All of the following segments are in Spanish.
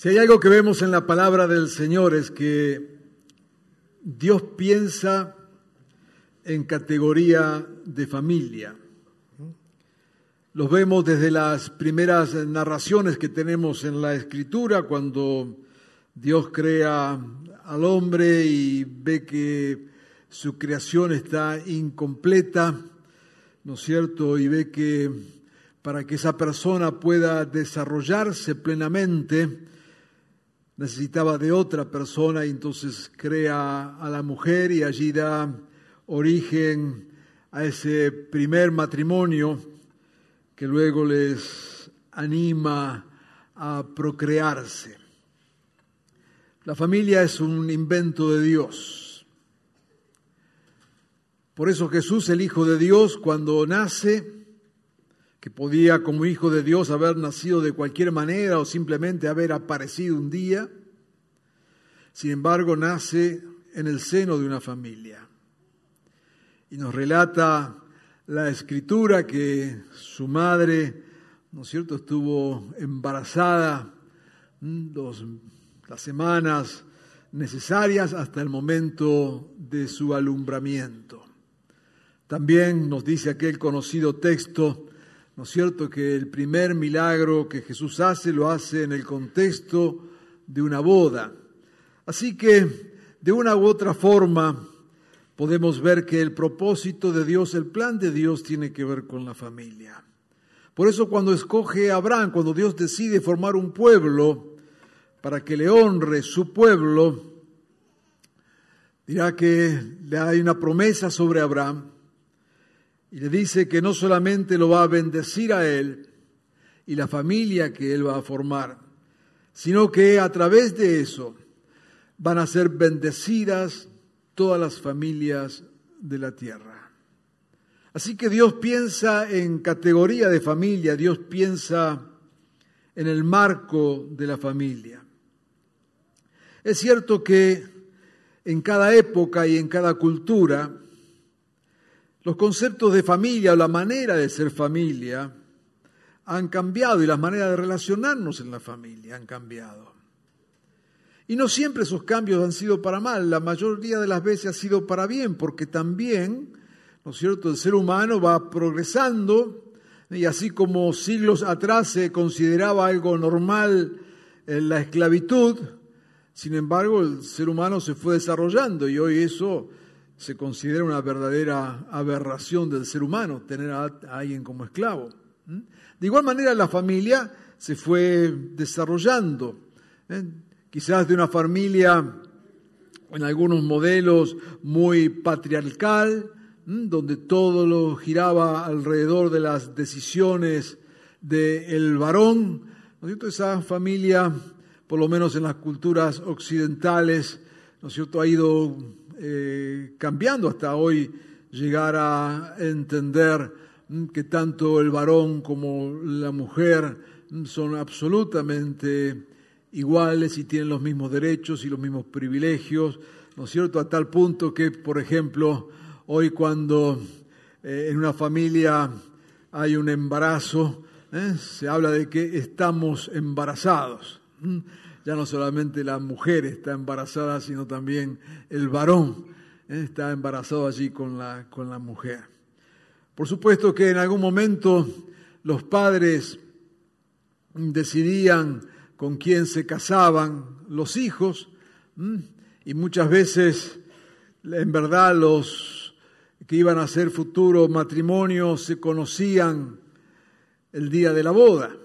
Si hay algo que vemos en la palabra del Señor es que Dios piensa en categoría de familia. Los vemos desde las primeras narraciones que tenemos en la escritura, cuando Dios crea al hombre y ve que su creación está incompleta, ¿no es cierto? Y ve que para que esa persona pueda desarrollarse plenamente, necesitaba de otra persona y entonces crea a la mujer y allí da origen a ese primer matrimonio que luego les anima a procrearse. La familia es un invento de Dios. Por eso Jesús, el Hijo de Dios, cuando nace, que podía como Hijo de Dios haber nacido de cualquier manera o simplemente haber aparecido un día, sin embargo nace en el seno de una familia. Y nos relata la escritura que su madre, ¿no es cierto?, estuvo embarazada las semanas necesarias hasta el momento de su alumbramiento. También nos dice aquel conocido texto, ¿no es cierto?, que el primer milagro que Jesús hace lo hace en el contexto de una boda. Así que, de una u otra forma, podemos ver que el propósito de Dios, el plan de Dios tiene que ver con la familia. Por eso cuando escoge a Abraham, cuando Dios decide formar un pueblo para que le honre su pueblo, dirá que hay una promesa sobre Abraham y le dice que no solamente lo va a bendecir a él y la familia que él va a formar, sino que a través de eso van a ser bendecidas todas las familias de la tierra. Así que Dios piensa en categoría de familia, Dios piensa en el marco de la familia. Es cierto que en cada época y en cada cultura, los conceptos de familia o la manera de ser familia han cambiado y las maneras de relacionarnos en la familia han cambiado. Y no siempre esos cambios han sido para mal, la mayoría de las veces ha sido para bien, porque también, ¿no es cierto?, el ser humano va progresando y así como siglos atrás se consideraba algo normal en la esclavitud, sin embargo el ser humano se fue desarrollando y hoy eso se considera una verdadera aberración del ser humano, tener a alguien como esclavo. De igual manera la familia se fue desarrollando. ¿eh? quizás de una familia en algunos modelos muy patriarcal, donde todo lo giraba alrededor de las decisiones del varón. ¿no es? Esa familia, por lo menos en las culturas occidentales, ¿no cierto? ha ido eh, cambiando hasta hoy llegar a entender que tanto el varón como la mujer son absolutamente iguales y tienen los mismos derechos y los mismos privilegios, ¿no es cierto? A tal punto que, por ejemplo, hoy cuando eh, en una familia hay un embarazo, ¿eh? se habla de que estamos embarazados. Ya no solamente la mujer está embarazada, sino también el varón ¿eh? está embarazado allí con la, con la mujer. Por supuesto que en algún momento los padres decidían con quién se casaban los hijos y muchas veces en verdad los que iban a ser futuro matrimonio se conocían el día de la boda.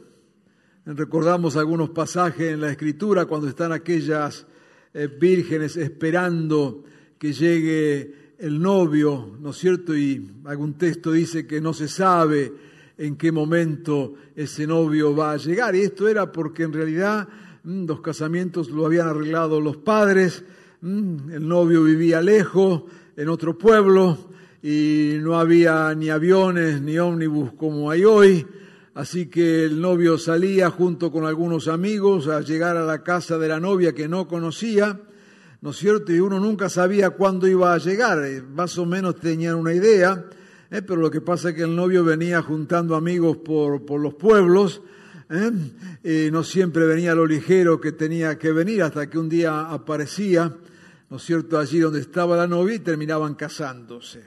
Recordamos algunos pasajes en la escritura cuando están aquellas eh, vírgenes esperando que llegue el novio, ¿no es cierto? Y algún texto dice que no se sabe en qué momento ese novio va a llegar. Y esto era porque en realidad mm, los casamientos lo habían arreglado los padres, mm, el novio vivía lejos, en otro pueblo, y no había ni aviones ni ómnibus como hay hoy. Así que el novio salía junto con algunos amigos a llegar a la casa de la novia que no conocía, ¿no es cierto? Y uno nunca sabía cuándo iba a llegar, eh, más o menos tenían una idea, ¿eh? pero lo que pasa es que el novio venía juntando amigos por, por los pueblos, ¿eh? y no siempre venía lo ligero que tenía que venir, hasta que un día aparecía, ¿no es cierto?, allí donde estaba la novia y terminaban casándose.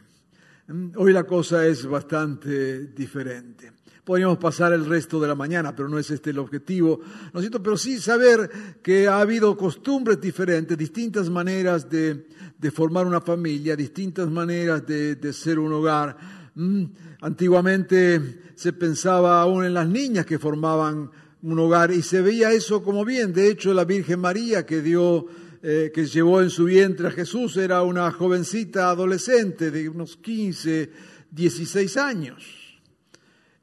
Hoy la cosa es bastante diferente. Podríamos pasar el resto de la mañana, pero no es este el objetivo, ¿no es cierto? Pero sí saber que ha habido costumbres diferentes, distintas maneras de, formar una familia, distintas maneras de, de ser un hogar. Mm, antiguamente se pensaba aún en las niñas que formaban un hogar y se veía eso como bien. De hecho, la Virgen María que dio eh, que llevó en su vientre a Jesús era una jovencita adolescente de unos 15, 16 años.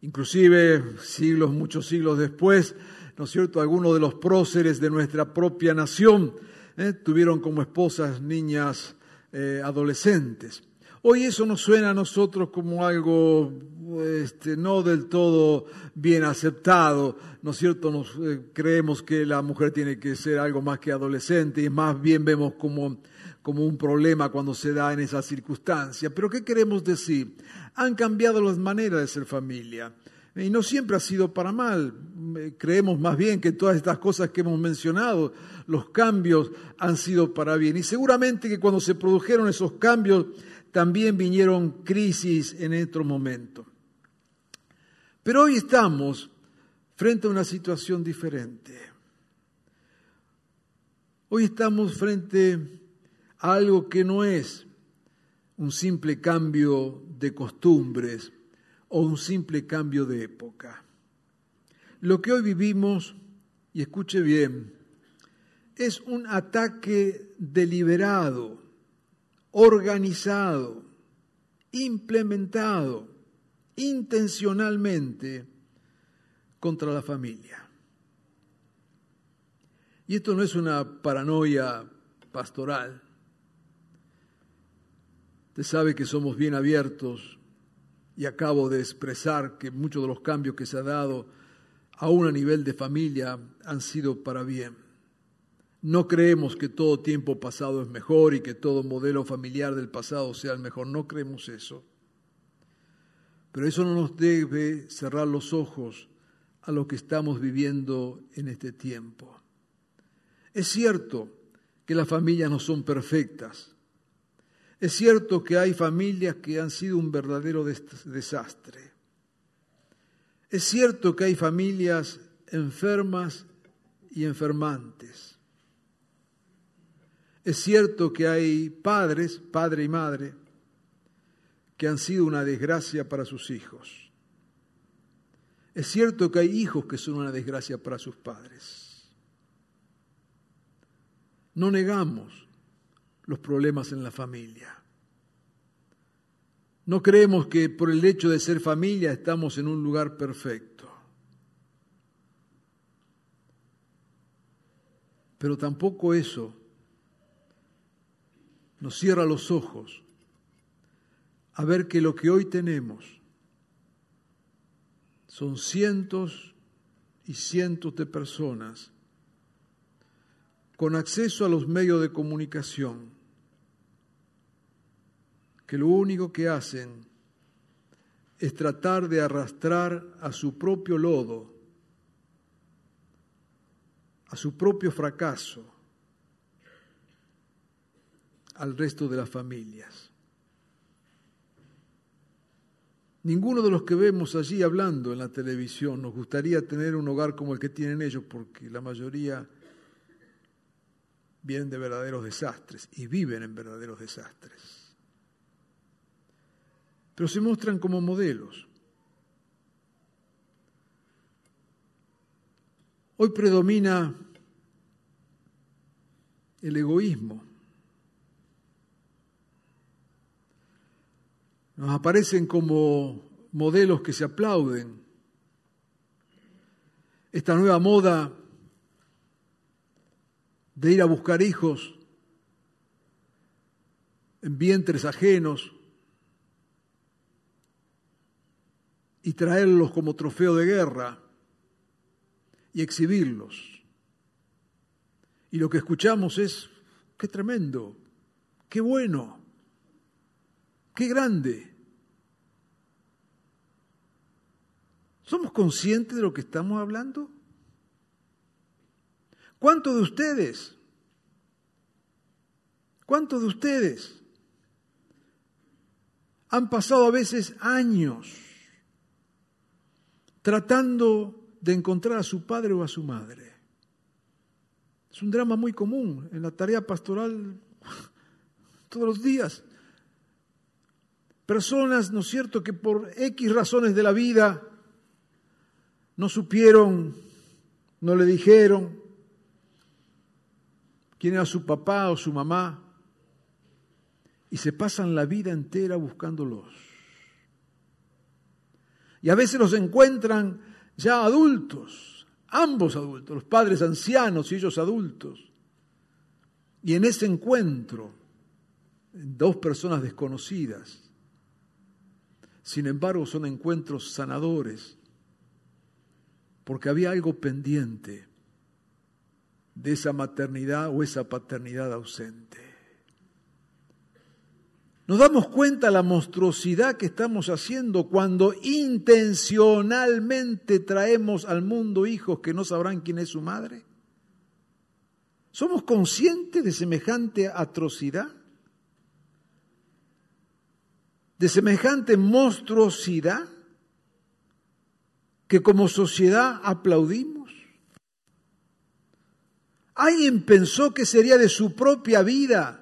Inclusive siglos, muchos siglos después, ¿no es cierto?, algunos de los próceres de nuestra propia nación ¿eh? tuvieron como esposas niñas eh, adolescentes. Hoy eso nos suena a nosotros como algo este, no del todo bien aceptado, ¿no es cierto? Nos, eh, creemos que la mujer tiene que ser algo más que adolescente y más bien vemos como, como un problema cuando se da en esa circunstancia. Pero ¿qué queremos decir? han cambiado las maneras de ser familia. Y no siempre ha sido para mal. Creemos más bien que todas estas cosas que hemos mencionado, los cambios han sido para bien. Y seguramente que cuando se produjeron esos cambios, también vinieron crisis en otro momento. Pero hoy estamos frente a una situación diferente. Hoy estamos frente a algo que no es un simple cambio de costumbres o un simple cambio de época. Lo que hoy vivimos, y escuche bien, es un ataque deliberado, organizado, implementado intencionalmente contra la familia. Y esto no es una paranoia pastoral. Usted sabe que somos bien abiertos y acabo de expresar que muchos de los cambios que se han dado, aún a nivel de familia, han sido para bien. No creemos que todo tiempo pasado es mejor y que todo modelo familiar del pasado sea el mejor. No creemos eso. Pero eso no nos debe cerrar los ojos a lo que estamos viviendo en este tiempo. Es cierto que las familias no son perfectas es cierto que hay familias que han sido un verdadero desastre. Es cierto que hay familias enfermas y enfermantes. Es cierto que hay padres, padre y madre, que han sido una desgracia para sus hijos. Es cierto que hay hijos que son una desgracia para sus padres. No negamos los problemas en la familia. No creemos que por el hecho de ser familia estamos en un lugar perfecto. Pero tampoco eso nos cierra los ojos a ver que lo que hoy tenemos son cientos y cientos de personas con acceso a los medios de comunicación que lo único que hacen es tratar de arrastrar a su propio lodo, a su propio fracaso, al resto de las familias. Ninguno de los que vemos allí hablando en la televisión nos gustaría tener un hogar como el que tienen ellos, porque la mayoría vienen de verdaderos desastres y viven en verdaderos desastres pero se muestran como modelos. Hoy predomina el egoísmo. Nos aparecen como modelos que se aplauden. Esta nueva moda de ir a buscar hijos en vientres ajenos y traerlos como trofeo de guerra y exhibirlos. Y lo que escuchamos es, qué tremendo, qué bueno, qué grande. ¿Somos conscientes de lo que estamos hablando? ¿Cuántos de ustedes? ¿Cuántos de ustedes han pasado a veces años tratando de encontrar a su padre o a su madre? Es un drama muy común en la tarea pastoral todos los días. Personas, ¿no es cierto?, que por X razones de la vida no supieron, no le dijeron quién era su papá o su mamá y se pasan la vida entera buscándolos. Y a veces los encuentran ya adultos ambos adultos, los padres ancianos y ellos adultos. Y en ese encuentro, dos personas desconocidas, sin embargo son encuentros sanadores, porque había algo pendiente de esa maternidad o esa paternidad ausente. Nos damos cuenta la monstruosidad que estamos haciendo cuando intencionalmente traemos al mundo hijos que no sabrán quién es su madre. ¿Somos conscientes de semejante atrocidad? ¿De semejante monstruosidad que como sociedad aplaudimos? ¿Alguien pensó que sería de su propia vida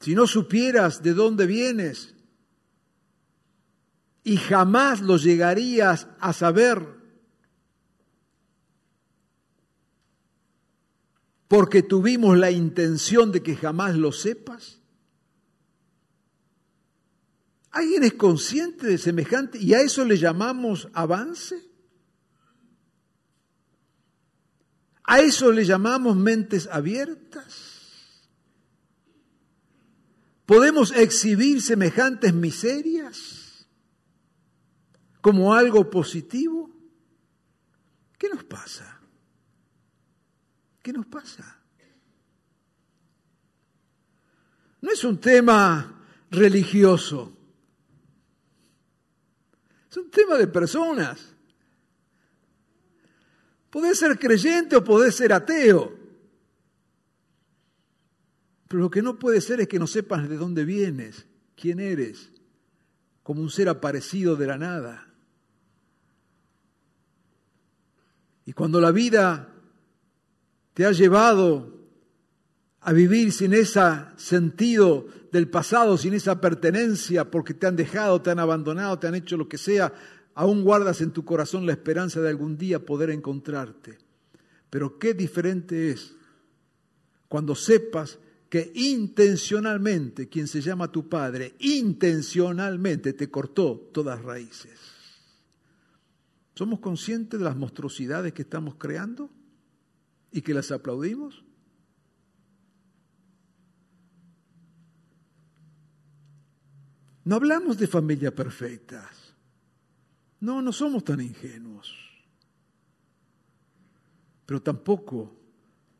si no supieras de dónde vienes y jamás lo llegarías a saber, porque tuvimos la intención de que jamás lo sepas. ¿Alguien es consciente de semejante y a eso le llamamos avance? ¿A eso le llamamos mentes abiertas? ¿Podemos exhibir semejantes miserias como algo positivo? ¿Qué nos pasa? ¿Qué nos pasa? No es un tema religioso, es un tema de personas. Podés ser creyente o podés ser ateo. Pero lo que no puede ser es que no sepas de dónde vienes, quién eres, como un ser aparecido de la nada. Y cuando la vida te ha llevado a vivir sin ese sentido del pasado, sin esa pertenencia, porque te han dejado, te han abandonado, te han hecho lo que sea, aún guardas en tu corazón la esperanza de algún día poder encontrarte. Pero qué diferente es cuando sepas que intencionalmente, quien se llama tu padre, intencionalmente te cortó todas raíces. ¿Somos conscientes de las monstruosidades que estamos creando y que las aplaudimos? No hablamos de familias perfectas. No, no somos tan ingenuos. Pero tampoco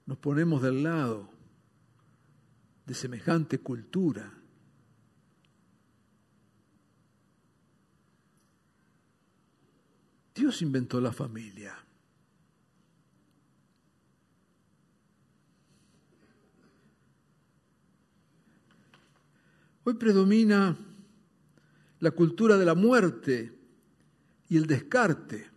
nos ponemos del lado de semejante cultura. Dios inventó la familia. Hoy predomina la cultura de la muerte y el descarte.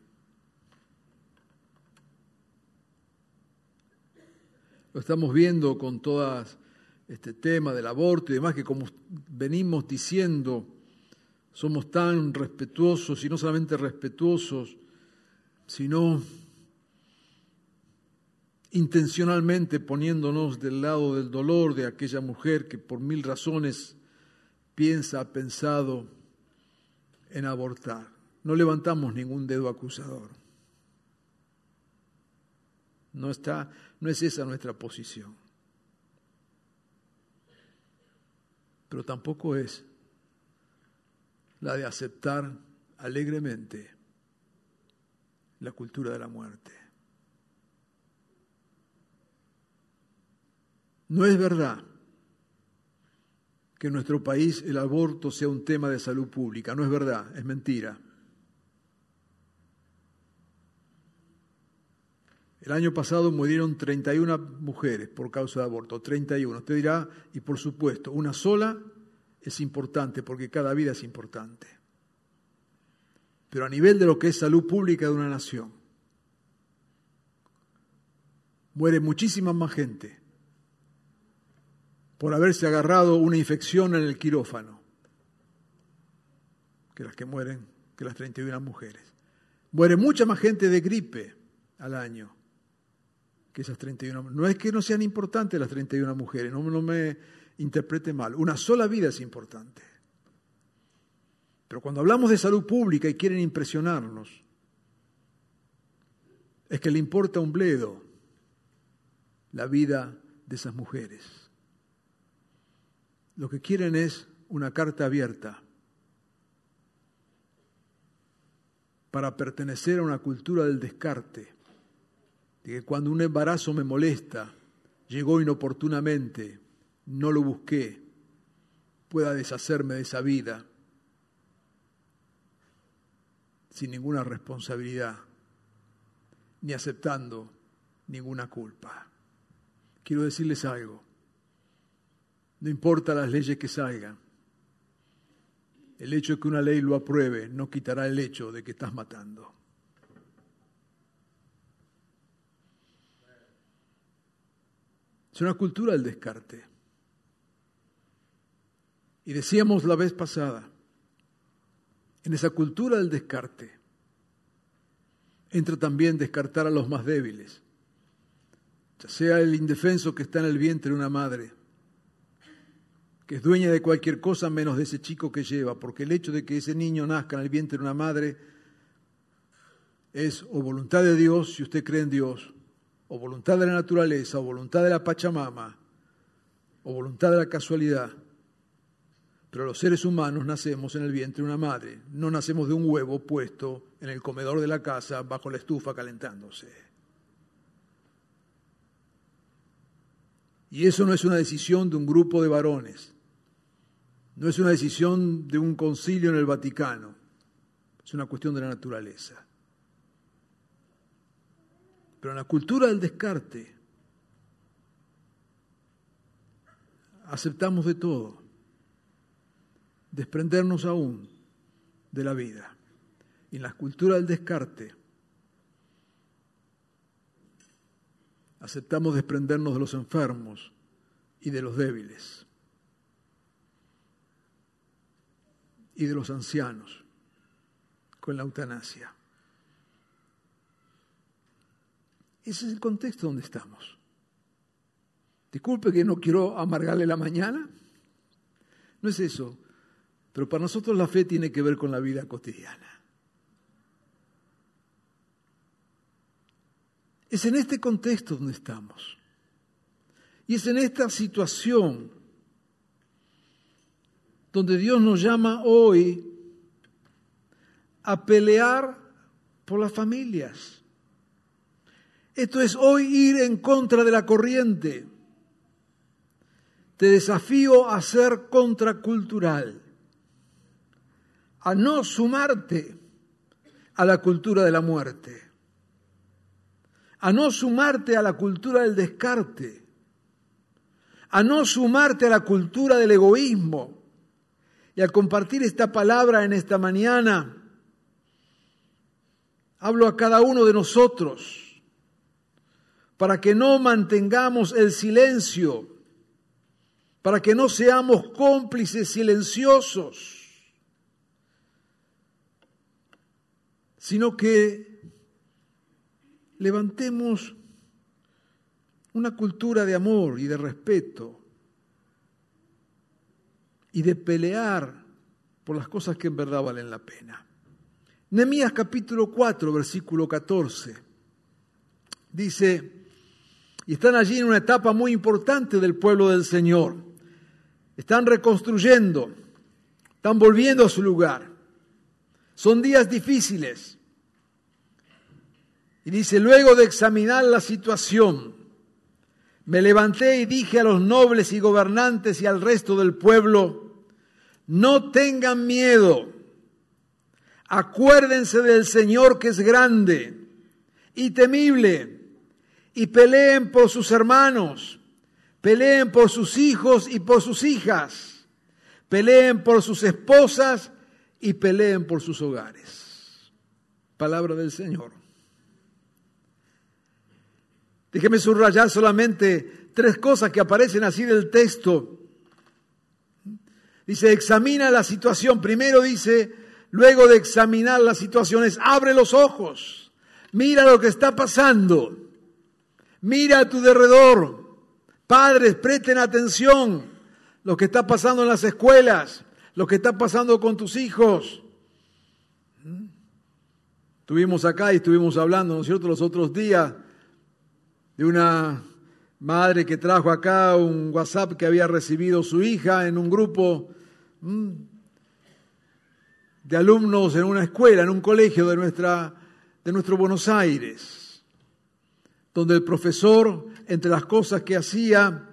Lo estamos viendo con todas este tema del aborto y demás, que como venimos diciendo, somos tan respetuosos y no solamente respetuosos, sino intencionalmente poniéndonos del lado del dolor de aquella mujer que por mil razones piensa, ha pensado en abortar. No levantamos ningún dedo acusador. No está, no es esa nuestra posición. Pero tampoco es la de aceptar alegremente la cultura de la muerte. No es verdad que en nuestro país el aborto sea un tema de salud pública, no es verdad, es mentira. El año pasado murieron 31 mujeres por causa de aborto, 31. Usted dirá, y por supuesto, una sola es importante porque cada vida es importante. Pero a nivel de lo que es salud pública de una nación, muere muchísima más gente por haberse agarrado una infección en el quirófano que las que mueren, que las 31 mujeres. Muere mucha más gente de gripe al año que esas 31. No es que no sean importantes las 31 mujeres, no, no me interprete mal. Una sola vida es importante. Pero cuando hablamos de salud pública y quieren impresionarnos, es que le importa un bledo la vida de esas mujeres. Lo que quieren es una carta abierta para pertenecer a una cultura del descarte de que cuando un embarazo me molesta, llegó inoportunamente, no lo busqué, pueda deshacerme de esa vida sin ninguna responsabilidad, ni aceptando ninguna culpa. Quiero decirles algo, no importa las leyes que salgan, el hecho de que una ley lo apruebe no quitará el hecho de que estás matando. Es una cultura del descarte. Y decíamos la vez pasada, en esa cultura del descarte entra también descartar a los más débiles, ya sea el indefenso que está en el vientre de una madre, es dueña de cualquier cosa menos de ese chico que lleva, porque el hecho de que ese niño nazca en el vientre de una madre es o voluntad de Dios, si usted cree en Dios, o voluntad de la naturaleza, o voluntad de la Pachamama, o voluntad de la casualidad. Pero los seres humanos nacemos en el vientre de una madre, no nacemos de un huevo puesto en el comedor de la casa bajo la estufa calentándose. Y eso no es una decisión de un grupo de varones, no es una decisión de un concilio en el Vaticano, es una cuestión de la naturaleza. Pero en la cultura del descarte aceptamos de todo, desprendernos aún de la vida. Y en la cultura del descarte aceptamos desprendernos de los enfermos y de los débiles y de los ancianos con la eutanasia. Ese es el contexto donde estamos. Disculpe que no quiero amargarle la mañana. No es eso. Pero para nosotros la fe tiene que ver con la vida cotidiana. Es en este contexto donde estamos. Y es en esta situación donde Dios nos llama hoy a pelear por las familias. Esto es hoy ir en contra de la corriente. Te desafío a ser contracultural, a no sumarte a la cultura de la muerte, a no sumarte a la cultura del descarte, a no sumarte a la cultura del egoísmo. Y al compartir esta palabra en esta mañana, hablo a cada uno de nosotros para que no mantengamos el silencio, para que no seamos cómplices silenciosos, sino que levantemos una cultura de amor y de respeto y de pelear por las cosas que en verdad valen la pena. Nehemías capítulo 4, versículo 14. Dice, y están allí en una etapa muy importante del pueblo del Señor. Están reconstruyendo, están volviendo a su lugar. Son días difíciles. Y dice, luego de examinar la situación, me levanté y dije a los nobles y gobernantes y al resto del pueblo, no tengan miedo, acuérdense del Señor que es grande y temible, y peleen por sus hermanos, peleen por sus hijos y por sus hijas, peleen por sus esposas y peleen por sus hogares. Palabra del Señor. Déjeme subrayar solamente tres cosas que aparecen así del texto. Dice, examina la situación. Primero dice, luego de examinar las situaciones, abre los ojos. Mira lo que está pasando. Mira a tu derredor. Padres, presten atención. Lo que está pasando en las escuelas, lo que está pasando con tus hijos. Estuvimos acá y estuvimos hablando, ¿no es cierto?, los otros días de una madre que trajo acá un WhatsApp que había recibido su hija en un grupo mm, de alumnos en una escuela, en un colegio de, nuestra, de nuestro Buenos Aires, donde el profesor, entre las cosas que hacía,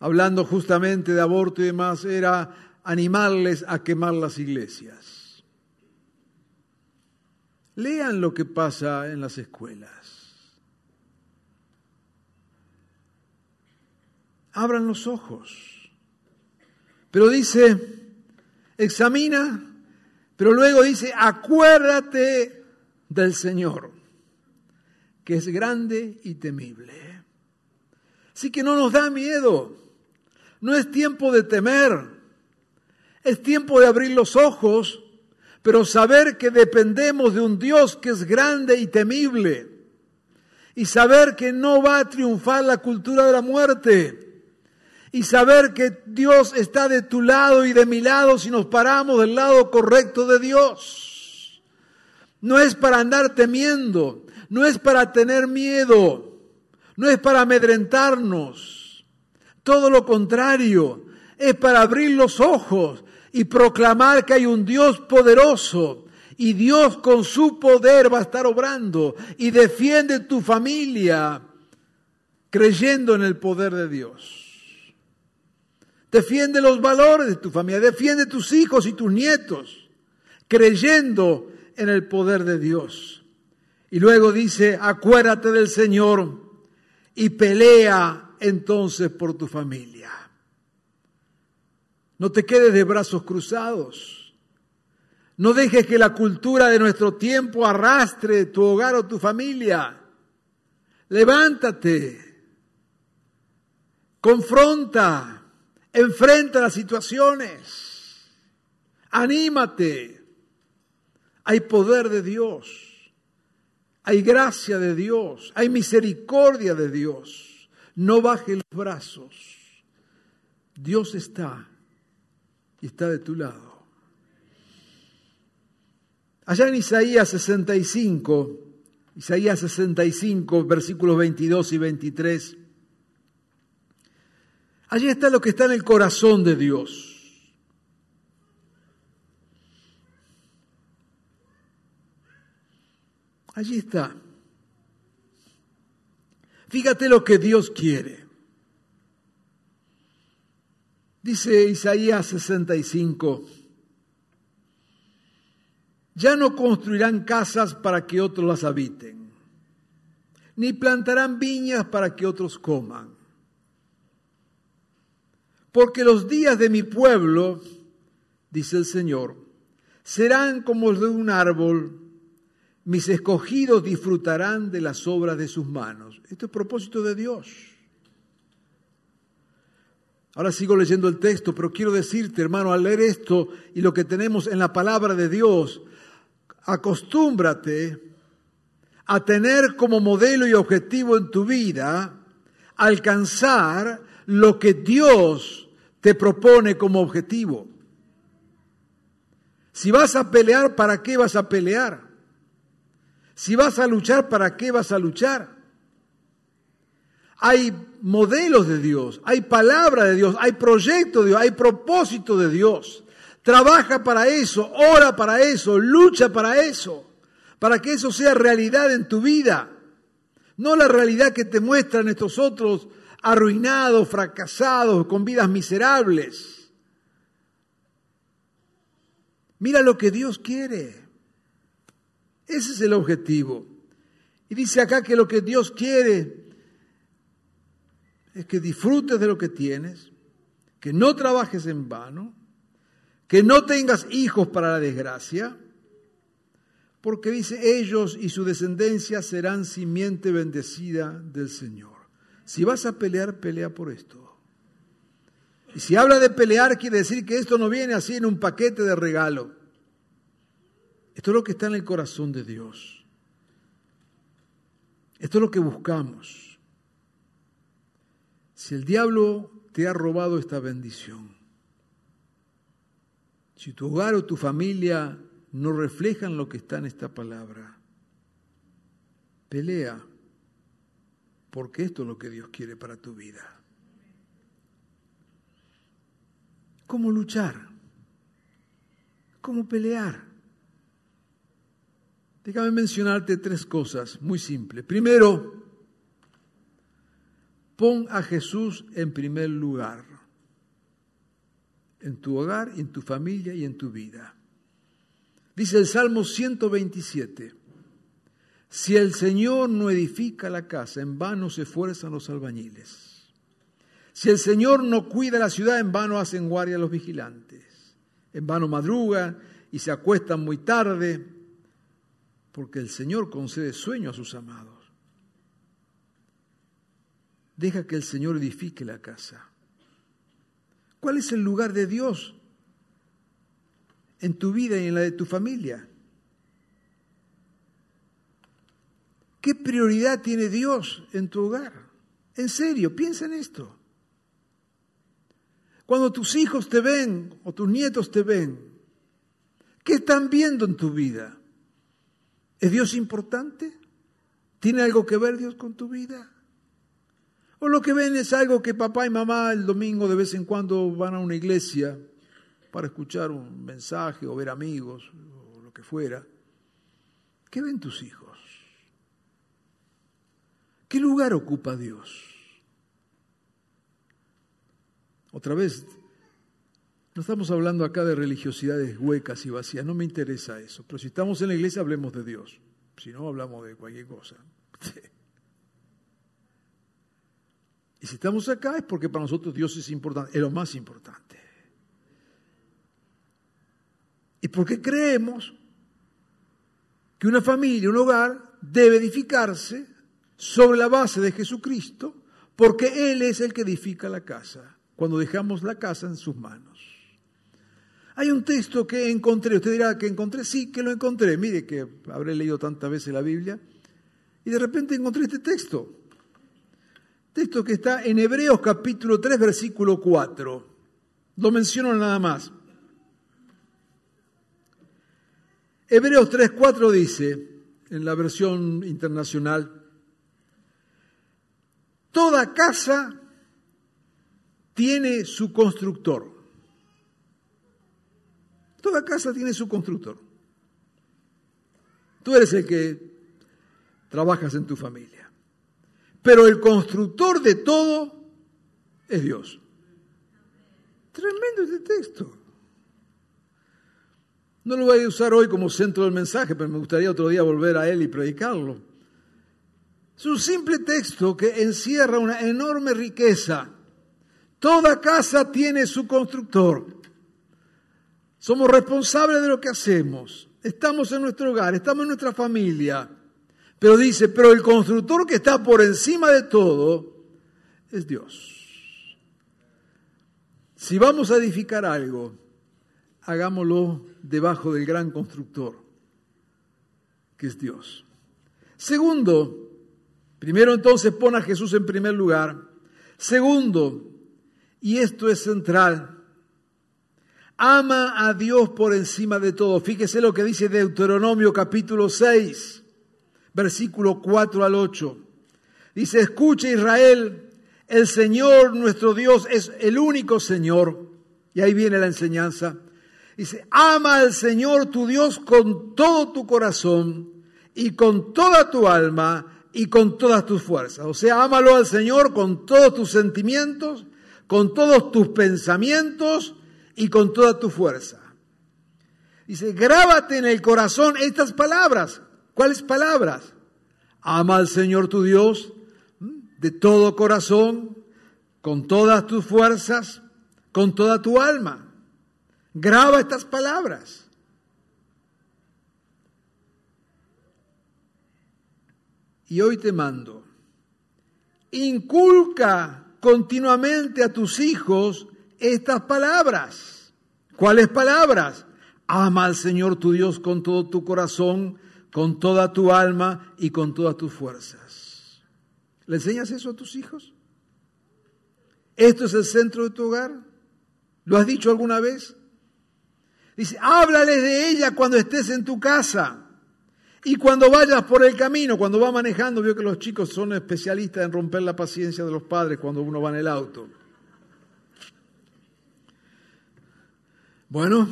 hablando justamente de aborto y demás, era animarles a quemar las iglesias. Lean lo que pasa en las escuelas. Abran los ojos. Pero dice, examina, pero luego dice, acuérdate del Señor, que es grande y temible. Así que no nos da miedo, no es tiempo de temer, es tiempo de abrir los ojos, pero saber que dependemos de un Dios que es grande y temible, y saber que no va a triunfar la cultura de la muerte y saber que Dios está de tu lado y de mi lado si nos paramos del lado correcto de Dios. No es para andar temiendo, no es para tener miedo, no es para amedrentarnos. Todo lo contrario, es para abrir los ojos y proclamar que hay un Dios poderoso y Dios con su poder va a estar obrando y defiende tu familia creyendo en el poder de Dios. Defiende los valores de tu familia, defiende tus hijos y tus nietos, creyendo en el poder de Dios. Y luego dice, acuérdate del Señor y pelea entonces por tu familia. No te quedes de brazos cruzados. No dejes que la cultura de nuestro tiempo arrastre tu hogar o tu familia. Levántate. Confronta Enfrenta las situaciones. Anímate. Hay poder de Dios. Hay gracia de Dios. Hay misericordia de Dios. No baje los brazos. Dios está y está de tu lado. Allá en Isaías 65, Isaías 65, versículos 22 y 23, Allí está lo que está en el corazón de Dios. Allí está. Fíjate lo que Dios quiere. Dice Isaías 65, ya no construirán casas para que otros las habiten, ni plantarán viñas para que otros coman porque los días de mi pueblo, dice el Señor, serán como los de un árbol, mis escogidos disfrutarán de las obras de sus manos. Esto es propósito de Dios. Ahora sigo leyendo el texto, pero quiero decirte, hermano, al leer esto y lo que tenemos en la palabra de Dios, acostúmbrate a tener como modelo y objetivo en tu vida alcanzar lo que Dios te propone como objetivo. Si vas a pelear, ¿para qué vas a pelear? Si vas a luchar, ¿para qué vas a luchar? Hay modelos de Dios, hay palabra de Dios, hay proyecto de Dios, hay propósito de Dios. Trabaja para eso, ora para eso, lucha para eso, para que eso sea realidad en tu vida. No la realidad que te muestran estos otros arruinados, fracasados, con vidas miserables. Mira lo que Dios quiere. Ese es el objetivo. Y dice acá que lo que Dios quiere es que disfrutes de lo que tienes, que no trabajes en vano, que no tengas hijos para la desgracia, porque dice, ellos y su descendencia serán simiente bendecida del Señor. Si vas a pelear, pelea por esto. Y si habla de pelear, quiere decir que esto no viene así en un paquete de regalo. Esto es lo que está en el corazón de Dios. Esto es lo que buscamos. Si el diablo te ha robado esta bendición, si tu hogar o tu familia no reflejan lo que está en esta palabra, pelea, porque esto es lo que Dios quiere para tu vida. ¿Cómo luchar? ¿Cómo pelear? Déjame mencionarte tres cosas muy simples. Primero, pon a Jesús en primer lugar, en tu hogar, en tu familia y en tu vida. Dice el Salmo 127, si el Señor no edifica la casa, en vano se esfuerzan los albañiles. Si el Señor no cuida la ciudad, en vano hacen guardia los vigilantes. En vano madrugan y se acuestan muy tarde, porque el Señor concede sueño a sus amados. Deja que el Señor edifique la casa. ¿Cuál es el lugar de Dios en tu vida y en la de tu familia? ¿Qué prioridad tiene Dios en tu hogar? En serio, piensa en esto. Cuando tus hijos te ven o tus nietos te ven, ¿qué están viendo en tu vida? ¿Es Dios importante? ¿Tiene algo que ver Dios con tu vida? ¿O lo que ven es algo que papá y mamá el domingo de vez en cuando van a una iglesia para escuchar un mensaje o ver amigos o lo que fuera? ¿Qué ven tus hijos? ¿Qué lugar ocupa Dios? Otra vez, no estamos hablando acá de religiosidades huecas y vacías, no me interesa eso, pero si estamos en la iglesia hablemos de Dios, si no hablamos de cualquier cosa. Y si estamos acá es porque para nosotros Dios es importante, es lo más importante. Y porque creemos que una familia, un hogar, debe edificarse sobre la base de Jesucristo, porque Él es el que edifica la casa, cuando dejamos la casa en sus manos. Hay un texto que encontré, usted dirá que encontré, sí, que lo encontré, mire que habré leído tantas veces la Biblia, y de repente encontré este texto, texto que está en Hebreos capítulo 3, versículo 4, lo menciono nada más. Hebreos 3, 4 dice, en la versión internacional, Toda casa tiene su constructor. Toda casa tiene su constructor. Tú eres el que trabajas en tu familia. Pero el constructor de todo es Dios. Tremendo este texto. No lo voy a usar hoy como centro del mensaje, pero me gustaría otro día volver a él y predicarlo. Es un simple texto que encierra una enorme riqueza. Toda casa tiene su constructor. Somos responsables de lo que hacemos. Estamos en nuestro hogar, estamos en nuestra familia. Pero dice, pero el constructor que está por encima de todo es Dios. Si vamos a edificar algo, hagámoslo debajo del gran constructor, que es Dios. Segundo, Primero entonces pon a Jesús en primer lugar. Segundo, Y esto es central. Ama a Dios por encima de todo. Fíjese lo que dice Deuteronomio capítulo 6, versículo 4 al 8. Dice, escucha Israel, el Señor nuestro Dios es el único Señor. Y ahí viene la enseñanza. Dice, ama al Señor tu Dios con todo tu corazón y con toda tu alma y con todas tus fuerzas. O sea, ámalo al Señor con todos tus sentimientos, con todos tus pensamientos y con toda tu fuerza. Dice, grábate en el corazón estas palabras. ¿Cuáles palabras? Ama al Señor tu Dios de todo corazón, con todas tus fuerzas, con toda tu alma. Graba estas palabras. Y hoy te mando, inculca continuamente a tus hijos estas palabras. ¿Cuáles palabras? Ama al Señor tu Dios con todo tu corazón, con toda tu alma y con todas tus fuerzas. ¿Le enseñas eso a tus hijos? ¿Esto es el centro de tu hogar? ¿Lo has dicho alguna vez? Dice, háblales de ella cuando estés en tu casa. Y cuando vayas por el camino, cuando va manejando, veo que los chicos son especialistas en romper la paciencia de los padres cuando uno va en el auto. Bueno,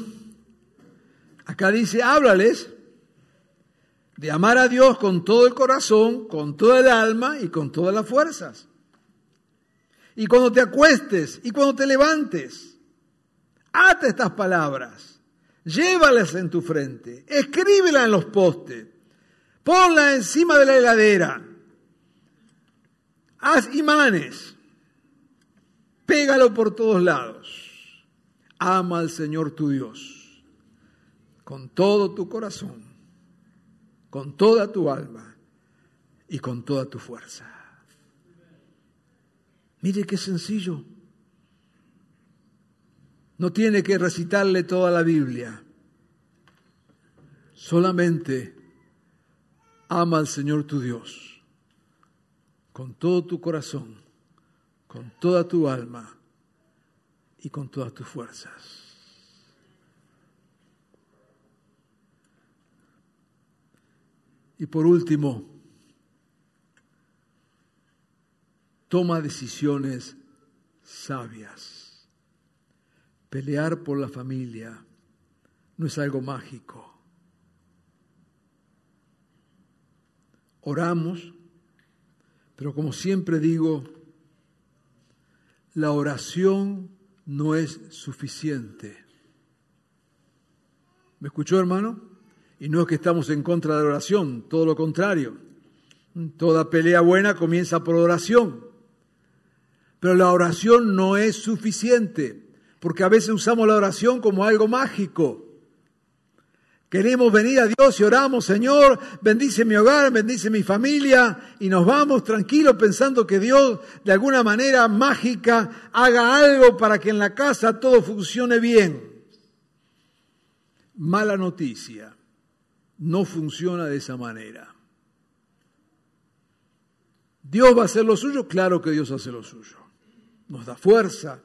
acá dice, háblales de amar a Dios con todo el corazón, con toda el alma y con todas las fuerzas. Y cuando te acuestes y cuando te levantes, ata estas palabras, llévalas en tu frente, escríbelas en los postes, ponla encima de la heladera, haz imanes, pégalo por todos lados. Ama al Señor tu Dios con todo tu corazón, con toda tu alma y con toda tu fuerza. Mire qué sencillo. No tiene que recitarle toda la Biblia. Solamente ama al Señor tu Dios con todo tu corazón, con toda tu alma y con todas tus fuerzas. Y por último, toma decisiones sabias. Pelear por la familia no es algo mágico. Oramos, pero como siempre digo, la oración no es suficiente. ¿Me escuchó, hermano? Y no es que estamos en contra de la oración, todo lo contrario. Toda pelea buena comienza por oración. Pero la oración no es suficiente, porque a veces usamos la oración como algo mágico. Queremos venir a Dios y oramos, Señor, bendice mi hogar, bendice mi familia, y nos vamos tranquilos pensando que Dios de alguna manera mágica haga algo para que en la casa todo funcione bien. Mala noticia, no funciona de esa manera. ¿Dios va a hacer lo suyo? Claro que Dios hace lo suyo. Nos da fuerza,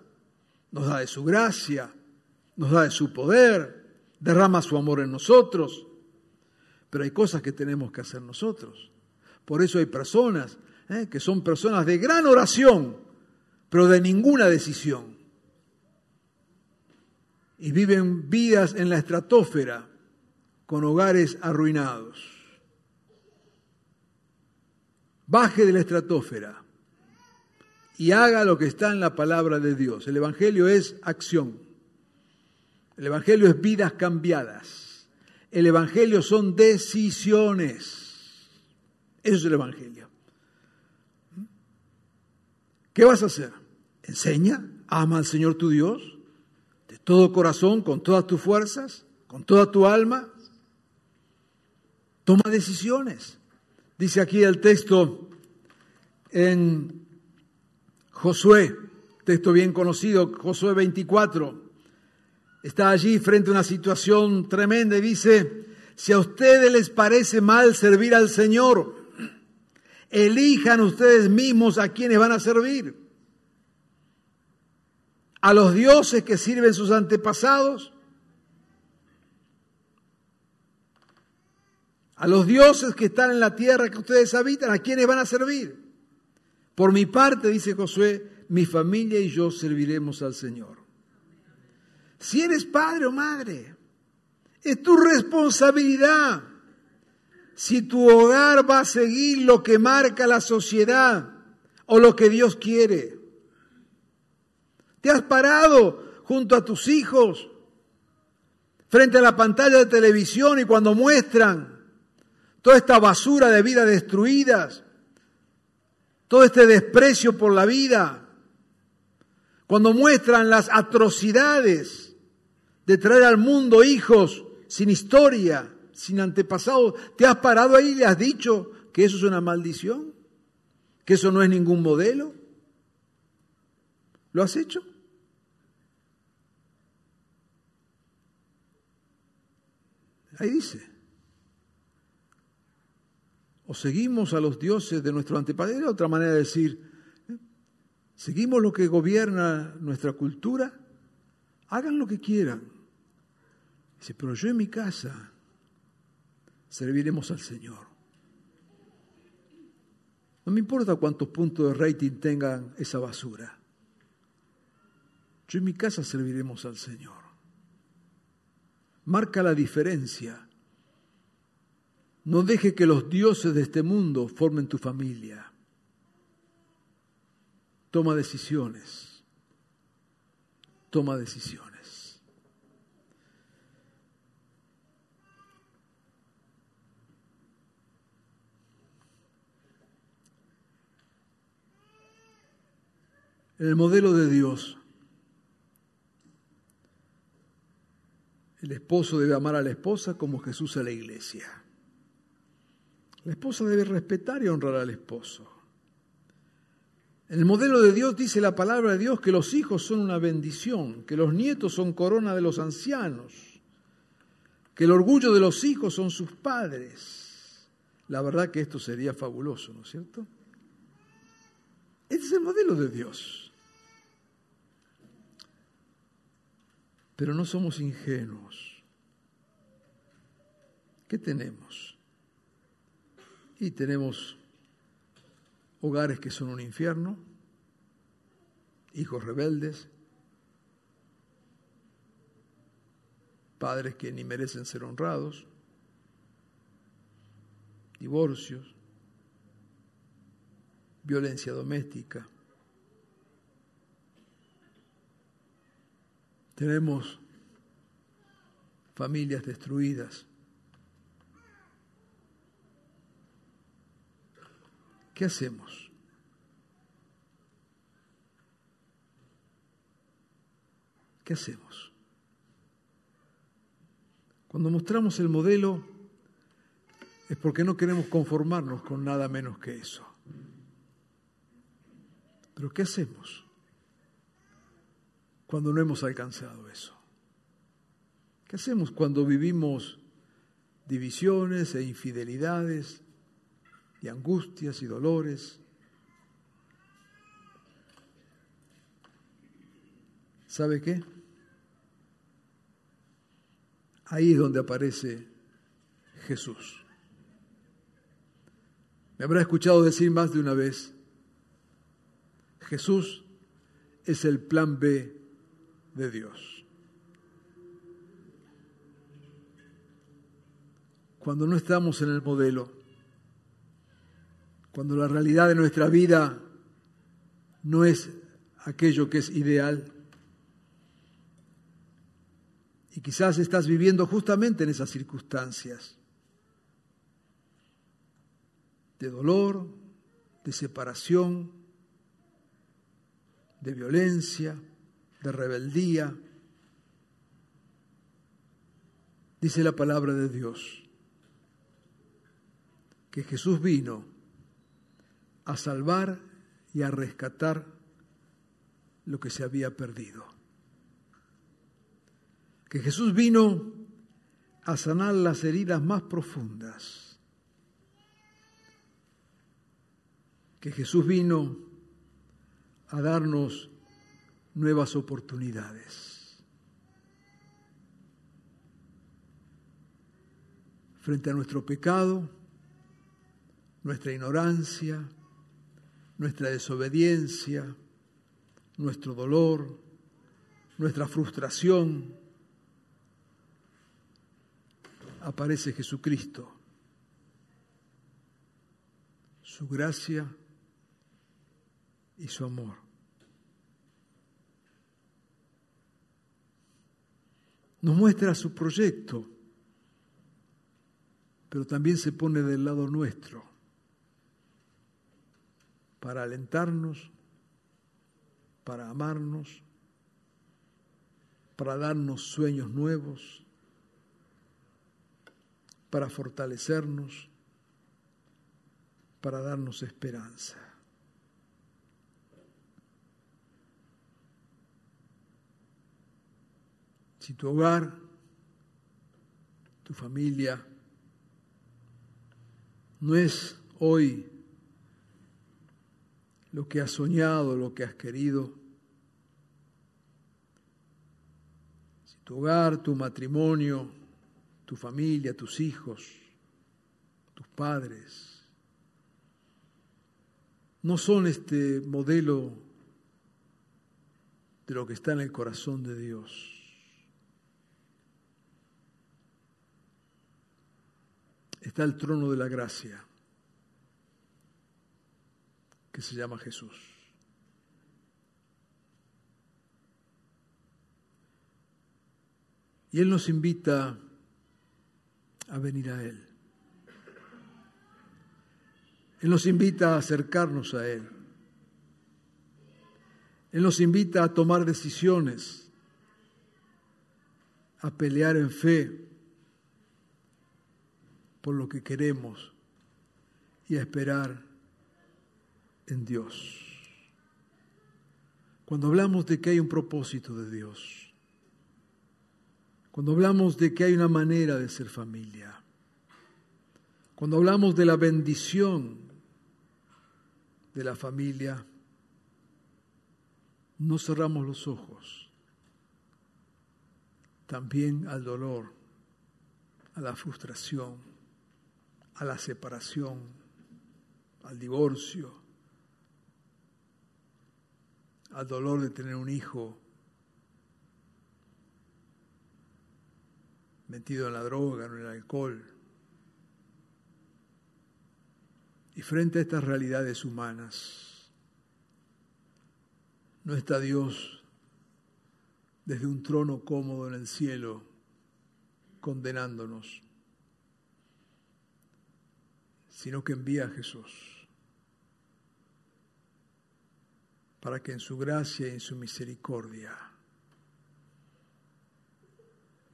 nos da de su gracia, nos da de su poder derrama su amor en nosotros, pero hay cosas que tenemos que hacer nosotros. Por eso hay personas ¿eh? que son personas de gran oración, pero de ninguna decisión. Y viven vidas en la estratosfera con hogares arruinados. Baje de la estratosfera y haga lo que está en la palabra de Dios. El Evangelio es acción. El Evangelio es vidas cambiadas. El Evangelio son decisiones. Eso es el Evangelio. ¿Qué vas a hacer? Enseña, ama al Señor tu Dios de todo corazón, con todas tus fuerzas, con toda tu alma. Toma decisiones. Dice aquí el texto en Josué, texto bien conocido, Josué 24 está allí frente a una situación tremenda y dice, si a ustedes les parece mal servir al Señor, elijan ustedes mismos a quienes van a servir. a los dioses que sirven sus antepasados, a los dioses que están en la tierra que ustedes habitan, ¿a quiénes van a servir? Por mi parte, dice Josué, mi familia y yo serviremos al Señor. Si eres padre o madre, es tu responsabilidad si tu hogar va a seguir lo que marca la sociedad o lo que Dios quiere. Te has parado junto a tus hijos frente a la pantalla de televisión y cuando muestran toda esta basura de vida destruidas, todo este desprecio por la vida, cuando muestran las atrocidades de traer al mundo hijos sin historia, sin antepasado, ¿te has parado ahí y le has dicho que eso es una maldición? ¿Que eso no es ningún modelo? ¿Lo has hecho? Ahí dice. O seguimos a los dioses de nuestro antepasado, otra manera de decir, ¿eh? seguimos lo que gobierna nuestra cultura, hagan lo que quieran. Dice, pero yo en mi casa serviremos al Señor. No me importa cuántos puntos de rating tengan esa basura. Yo en mi casa serviremos al Señor. Marca la diferencia no deje que los dioses de este mundo formen tu familia. Toma decisiones. Toma decisiones. En el modelo de Dios, el esposo debe amar a la esposa como Jesús a la iglesia. La esposa debe respetar y honrar al esposo. El modelo de Dios dice la palabra de Dios que los hijos son una bendición, que los nietos son corona de los ancianos, que el orgullo de los hijos son sus padres. La verdad que esto sería fabuloso, ¿no es cierto? Este es el modelo de Dios. Pero no somos ingenuos. ¿Qué tenemos? Y tenemos hogares que son un infierno, hijos rebeldes, padres que ni merecen ser honrados, divorcios, violencia doméstica. Tenemos familias destruidas. ¿Qué hacemos? ¿Qué hacemos? Cuando mostramos el modelo es porque no queremos conformarnos con nada menos que eso. Pero ¿qué hacemos cuando no hemos alcanzado eso? ¿Qué hacemos cuando vivimos divisiones e infidelidades, y angustias y dolores. ¿Sabe qué? Ahí es donde aparece Jesús. Me habrá escuchado decir más de una vez, Jesús es el plan B de Dios. Cuando no estamos en el modelo, cuando la realidad de nuestra vida no es aquello que es ideal. Y quizás estás viviendo justamente en esas circunstancias de dolor, de separación, de violencia, de rebeldía. Dice la palabra de Dios que Jesús vino a salvar y a rescatar lo que se había perdido. Que Jesús vino a sanar las heridas más profundas. Que Jesús vino a darnos nuevas oportunidades. Frente a nuestro pecado, nuestra ignorancia, nuestra desobediencia, nuestro dolor, nuestra frustración, aparece Jesucristo, su gracia y su amor. Nos muestra su proyecto, pero también se pone del lado nuestro para alentarnos, para amarnos, para darnos sueños nuevos, para fortalecernos, para darnos esperanza. Si tu hogar, tu familia, no es hoy lo que has soñado, lo que has querido, si tu hogar, tu matrimonio, tu familia, tus hijos, tus padres, no son este modelo de lo que está en el corazón de Dios. Está el trono de la gracia, que se llama Jesús. Y Él nos invita a venir a Él. Él nos invita a acercarnos a Él. Él nos invita a tomar decisiones, a pelear en fe por lo que queremos y a esperar en Dios. Cuando hablamos de que hay un propósito de Dios, cuando hablamos de que hay una manera de ser familia, cuando hablamos de la bendición de la familia, no cerramos los ojos también al dolor, a la frustración, a la separación, al divorcio, al dolor de tener un hijo metido en la droga, en el alcohol. Y frente a estas realidades humanas, no está Dios desde un trono cómodo en el cielo condenándonos, sino que envía a Jesús para que en su gracia y en su misericordia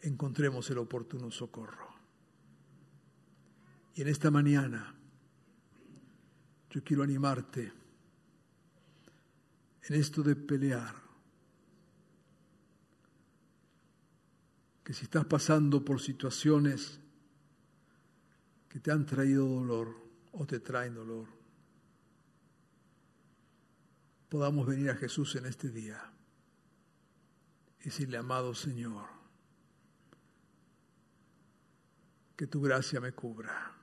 encontremos el oportuno socorro. Y en esta mañana yo quiero animarte en esto de pelear. Que si estás pasando por situaciones que te han traído dolor o te traen dolor, podamos venir a Jesús en este día y decirle, amado Señor, que tu gracia me cubra.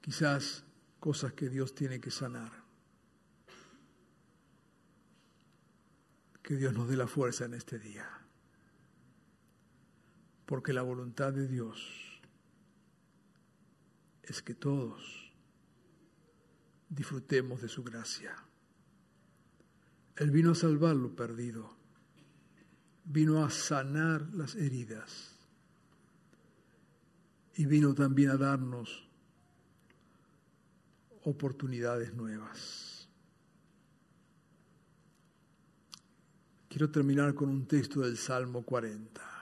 Quizás cosas que Dios tiene que sanar. Que Dios nos dé la fuerza en este día. Porque la voluntad de Dios es que todos disfrutemos de su gracia. Él vino a salvar lo perdido vino a sanar las heridas y vino también a darnos oportunidades nuevas. Quiero terminar con un texto del Salmo 40.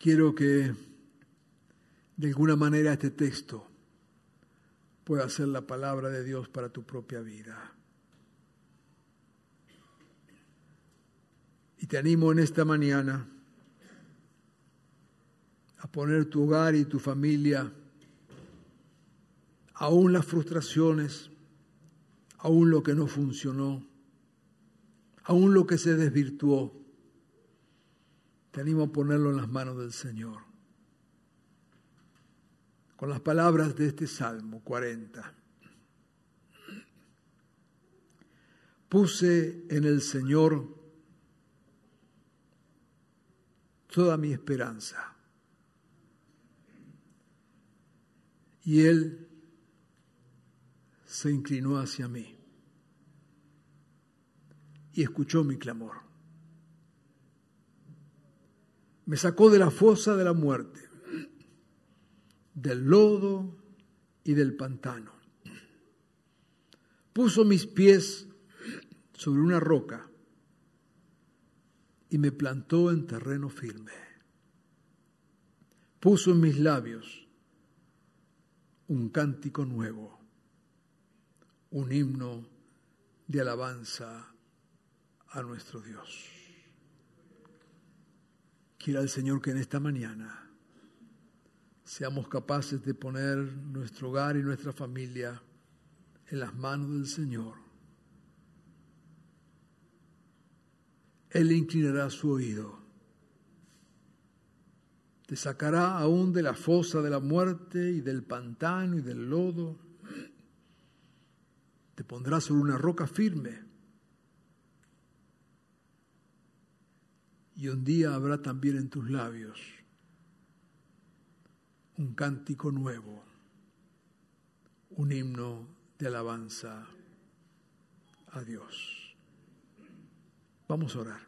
Quiero que de alguna manera este texto pueda ser la palabra de Dios para tu propia vida. Y te animo en esta mañana a poner tu hogar y tu familia, aún las frustraciones, aún lo que no funcionó, aún lo que se desvirtuó. Te animo a ponerlo en las manos del Señor. Con las palabras de este Salmo 40. Puse en el Señor toda mi esperanza. Y Él se inclinó hacia mí y escuchó mi clamor. Me sacó de la fosa de la muerte, del lodo y del pantano. Puso mis pies sobre una roca y me plantó en terreno firme. Puso en mis labios un cántico nuevo, un himno de alabanza a nuestro Dios. Quiera el Señor que en esta mañana seamos capaces de poner nuestro hogar y nuestra familia en las manos del Señor. Él inclinará su oído, te sacará aún de la fosa de la muerte y del pantano y del lodo, te pondrá sobre una roca firme y un día habrá también en tus labios un cántico nuevo, un himno de alabanza a Dios. Vamos a orar.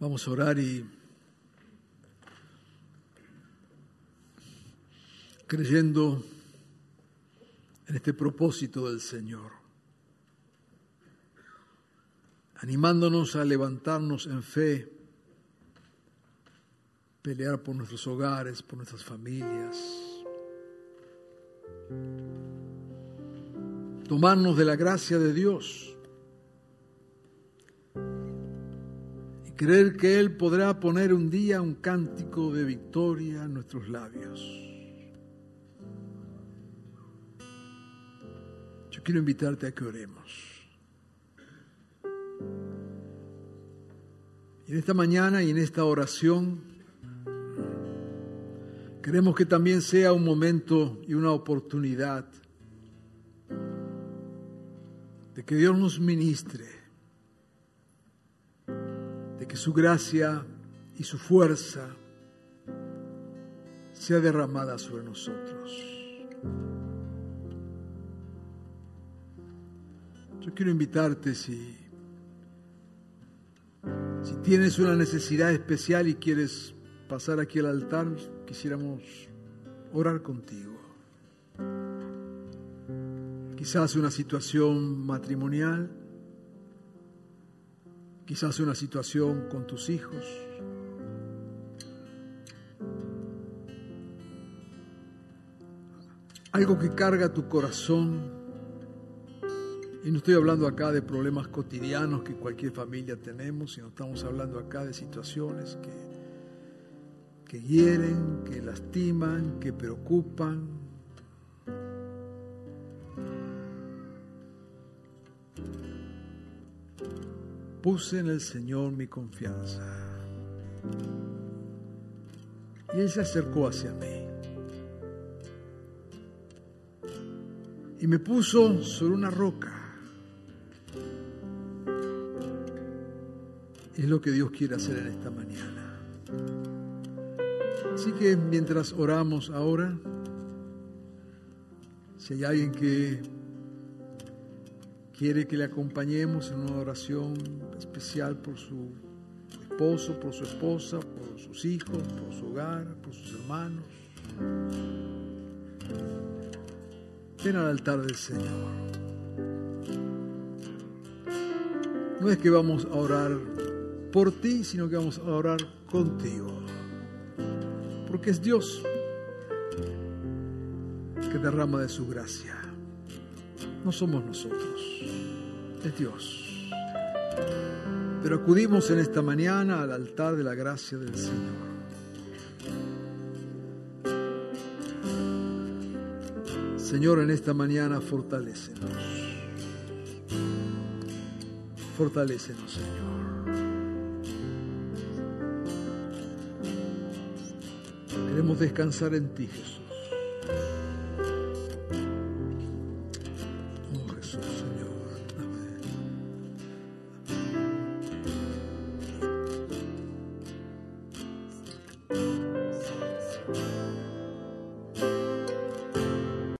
Vamos a orar y creyendo en este propósito del Señor, animándonos a levantarnos en fe, pelear por nuestros hogares, por nuestras familias, tomarnos de la gracia de Dios y creer que Él podrá poner un día un cántico de victoria en nuestros labios. Quiero invitarte a que oremos. En esta mañana y en esta oración, queremos que también sea un momento y una oportunidad de que Dios nos ministre, de que su gracia y su fuerza sea derramada sobre nosotros. Yo quiero invitarte si, tienes una necesidad especial y quieres pasar aquí al altar, quisiéramos orar contigo. Quizás una situación matrimonial, quizás una situación con tus hijos. Algo que carga tu corazón y no estoy hablando acá de problemas cotidianos que cualquier familia tenemos, sino estamos hablando acá de situaciones que, que hieren, que lastiman, que preocupan. Puse en el Señor mi confianza. Y Él se acercó hacia mí. Y me puso sobre una roca es lo que Dios quiere hacer en esta mañana. Así que mientras oramos ahora, si hay alguien que quiere que le acompañemos en una oración especial por su esposo, por su esposa, por sus hijos, por su hogar, por sus hermanos, ven al altar del Señor. No es que vamos a orar por ti, sino que vamos a orar contigo. Porque es Dios. que derrama de su gracia. No somos nosotros, es Dios. Pero acudimos en esta mañana al altar de la gracia del Señor. Señor, en esta mañana fortalécenos. Fortalécenos, Señor. Queremos descansar en ti, Jesús.